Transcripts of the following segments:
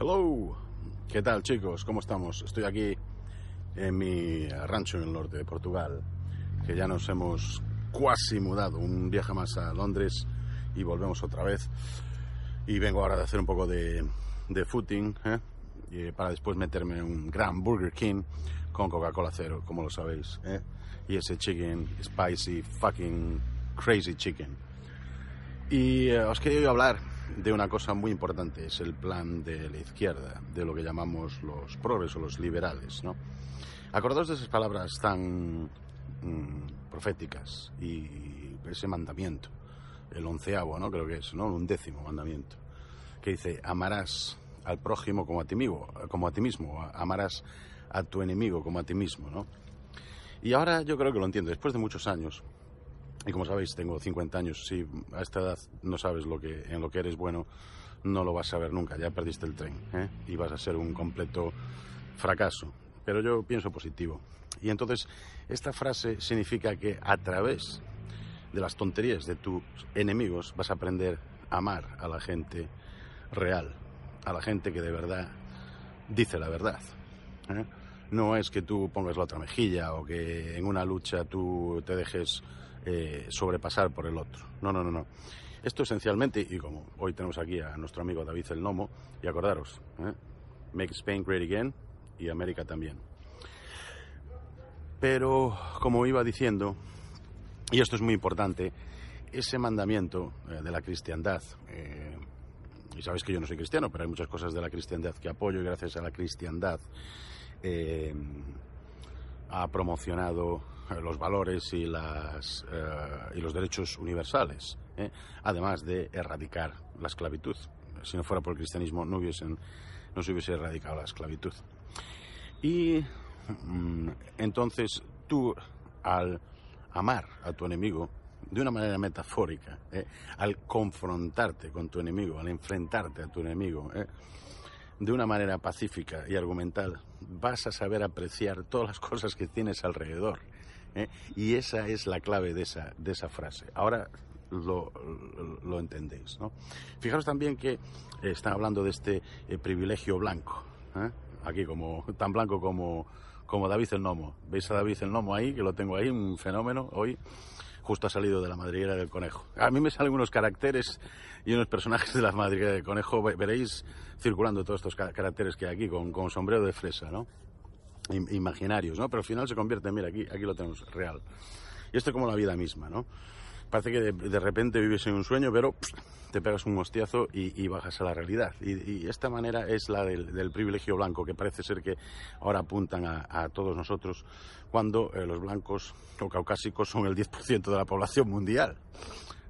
Hello, ¿qué tal chicos? ¿Cómo estamos? Estoy aquí en mi rancho en el norte de Portugal, que ya nos hemos cuasi mudado, un viaje más a Londres y volvemos otra vez. Y vengo ahora de hacer un poco de, de footing, ¿eh? y para después meterme un gran Burger King con Coca-Cola cero, como lo sabéis, ¿eh? y ese chicken spicy fucking crazy chicken. Y eh, os quería hablar de una cosa muy importante, es el plan de la izquierda, de lo que llamamos los progres o los liberales, ¿no? Acordaos de esas palabras tan mm, proféticas y ese mandamiento, el onceavo, ¿no? Creo que es, ¿no? Un décimo mandamiento, que dice, amarás al prójimo como a ti mismo, como a ti mismo, amarás a tu enemigo como a ti mismo, ¿no? Y ahora yo creo que lo entiendo, después de muchos años, y como sabéis, tengo 50 años. Si a esta edad no sabes lo que, en lo que eres bueno, no lo vas a ver nunca. Ya perdiste el tren ¿eh? y vas a ser un completo fracaso. Pero yo pienso positivo. Y entonces, esta frase significa que a través de las tonterías de tus enemigos vas a aprender a amar a la gente real, a la gente que de verdad dice la verdad. ¿eh? No es que tú pongas la otra mejilla o que en una lucha tú te dejes eh, sobrepasar por el otro. No, no, no, no. Esto esencialmente, y como hoy tenemos aquí a nuestro amigo David el Nomo, y acordaros, ¿eh? Make Spain Great Again y América también. Pero, como iba diciendo, y esto es muy importante, ese mandamiento eh, de la cristiandad, y sabéis que yo no soy cristiano, pero hay muchas cosas de la cristiandad que apoyo y gracias a la cristiandad eh, ha promocionado los valores y, las, y los derechos universales, además de erradicar la esclavitud. Si no fuera por el cristianismo no, hubiesen, no se hubiese erradicado la esclavitud. Y mm, entonces tú, al amar a tu enemigo, de una manera metafórica, ¿eh? al confrontarte con tu enemigo, al enfrentarte a tu enemigo, ¿eh? De una manera pacífica y argumental, vas a saber apreciar todas las cosas que tienes alrededor. ¿eh? Y esa es la clave de esa, de esa frase. Ahora lo, lo entendéis. ¿no? Fijaros también que está hablando de este privilegio blanco. Aquí como tan blanco como, como David el Nomo. ¿Veis a David el Nomo ahí? Que lo tengo ahí, un fenómeno hoy justo ha salido de la madriguera del conejo. A mí me salen unos caracteres y unos personajes de la madriguera del conejo, veréis circulando todos estos caracteres que hay aquí, con, con sombrero de fresa, ¿no? Imaginarios, ¿no? Pero al final se convierte, mira, aquí, aquí lo tenemos, real. Y esto es como la vida misma, ¿no? Parece que de, repente vives en un sueño, pero te pegas un hostiazo y, bajas a la realidad. Y, esta manera es la del, privilegio blanco, que parece ser que ahora apuntan a, todos nosotros, cuando eh, los blancos o caucásicos son el 10% de la población mundial.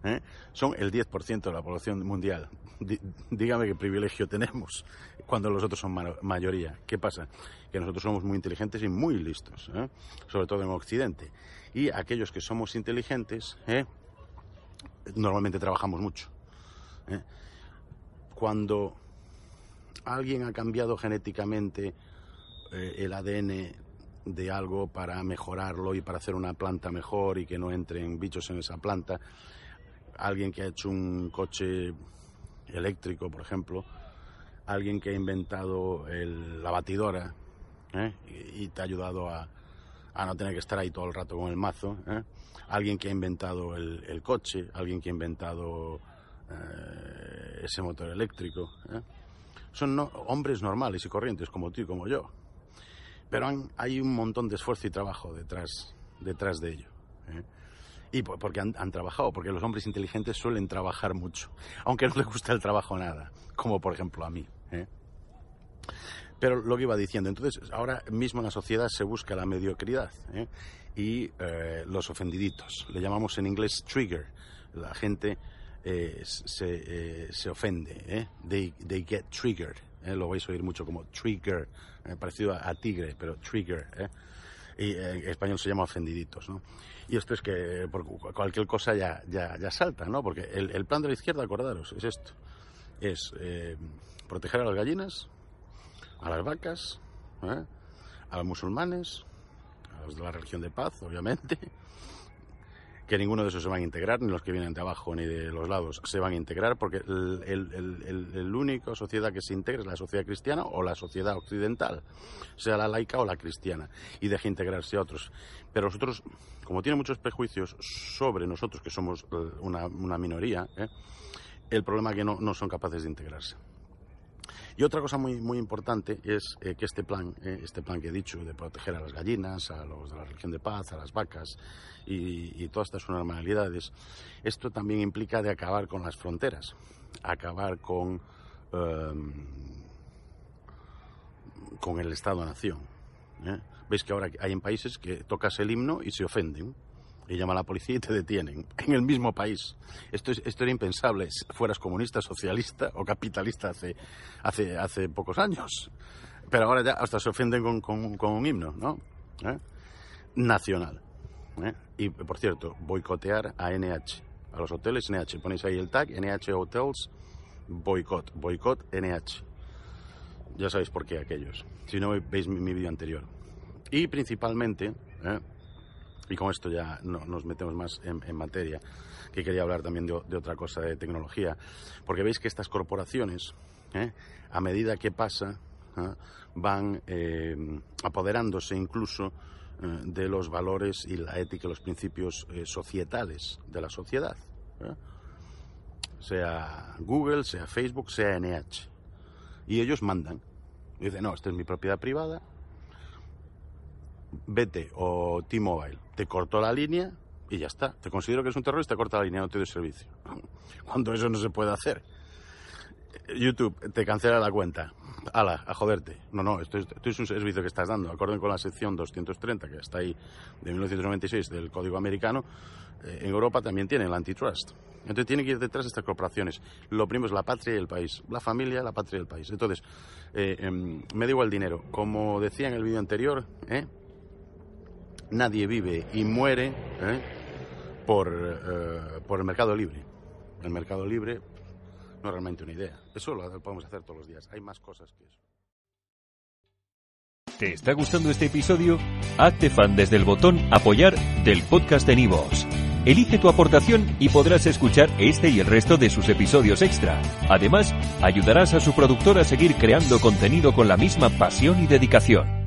¿Eh? Son el 10% de la población mundial. D dígame qué privilegio tenemos cuando los otros son ma mayoría. ¿Qué pasa? Que nosotros somos muy inteligentes y muy listos, ¿eh? sobre todo en Occidente. Y aquellos que somos inteligentes, ¿eh? Normalmente trabajamos mucho. ¿eh? Cuando alguien ha cambiado genéticamente eh, el ADN de algo para mejorarlo y para hacer una planta mejor y que no entren bichos en esa planta, alguien que ha hecho un coche eléctrico, por ejemplo, alguien que ha inventado la batidora ¿eh? y, te ha ayudado a, a, no tener que estar ahí todo el rato con el mazo, ¿eh? alguien que ha inventado el, el, coche, alguien que ha inventado eh, ese motor eléctrico. ¿eh? Son no, hombres normales y corrientes como tú y como yo. Pero hay un montón de esfuerzo y trabajo detrás, detrás de ello. ¿eh? Y por, porque han, han, trabajado, porque los hombres inteligentes suelen trabajar mucho, aunque no les gusta el trabajo nada, como por ejemplo a mí. Pero lo que iba diciendo, entonces ahora mismo en la sociedad se busca la mediocridad ¿eh? y eh, los ofendiditos. Le llamamos en inglés trigger. La gente eh, se, eh, se, ofende, ¿eh? they, they, get triggered. ¿eh? Lo vais a oír mucho como trigger, parecido a, a, tigre, pero trigger. Y en español se llama ofendiditos. ¿no? Y esto es que por cualquier cosa ya, ya, ya salta, ¿no? porque el, el, plan de la izquierda, acordaros, es esto. Es proteger a las gallinas, a las vacas, a los musulmanes, a los de la religión de paz, obviamente, que ninguno de esos se van a integrar, ni los que vienen de abajo ni de los lados se van a integrar, porque el, el, sociedad que se integra es la sociedad cristiana o la sociedad occidental, sea la laica o la cristiana, y deje integrarse a otros. Pero nosotros, como tiene muchos prejuicios sobre nosotros, que somos eh, una, minoría, ¿eh? el problema es que no son capaces de integrarse. Y otra cosa muy, muy importante es eh, que este plan, eh, este plan que he dicho de proteger a las gallinas, a los de la religión de paz, a las vacas y, todas estas normalidades, esto también implica de acabar con las fronteras, acabar con, em, con el Estado-nación. ¿eh? Veis que ahora hay en países que tocas el himno y se ofenden y llama a la policía y te detienen en el mismo país. Esto, es, esto era impensable fueras comunista, socialista o capitalista hace, hace, hace pocos años. Pero ahora ya hasta se ofenden con, con, un himno, ¿no? ¿Eh? Nacional. ¿eh? Y, por cierto, boicotear a NH, a los hoteles NH. Ponéis ahí el tag, NH Hotels, boicot, boicot NH. Ya sabéis por qué aquellos, si no veis mi, mi vídeo anterior. Y principalmente, ¿eh? Y con esto ya no, nos metemos más en, materia, que quería hablar también de, otra cosa, de tecnología, porque veis que estas corporaciones, ¿eh? a medida que pasa, ¿eh? van eh, apoderándose incluso de los valores y la ética y los principios societales de la sociedad. Sea Google, sea Facebook, sea NH. Y ellos mandan. Dicen, no, esta es mi propiedad privada, vete o T-Mobile te cortó la línea y ya está. Te considero que es un terrorista, corta la línea, no te doy servicio. Cuando eso no se puede hacer. YouTube te cancela la cuenta. Ala, a joderte. No, no, esto es, un servicio que estás dando. Acorde con la sección 230, que está ahí, de 1996 del Código Americano, eh, en Europa también tiene el antitrust. Entonces tiene que ir detrás de estas corporaciones. Lo primero es la patria y el país. La familia, la patria y el país. Entonces, eh, em, me digo el dinero. Como decía en el vídeo anterior, ¿eh? Nadie vive y muere ¿eh? por, eh, por el mercado libre. El mercado libre no es realmente una idea. Eso lo podemos hacer todos los días. Hay más cosas que eso. ¿Te está gustando este episodio? Hazte fan desde el botón apoyar del podcast de Nivos. Elige tu aportación y podrás escuchar este y el resto de sus episodios extra. Además, ayudarás a su productor a seguir creando contenido con la misma pasión y dedicación.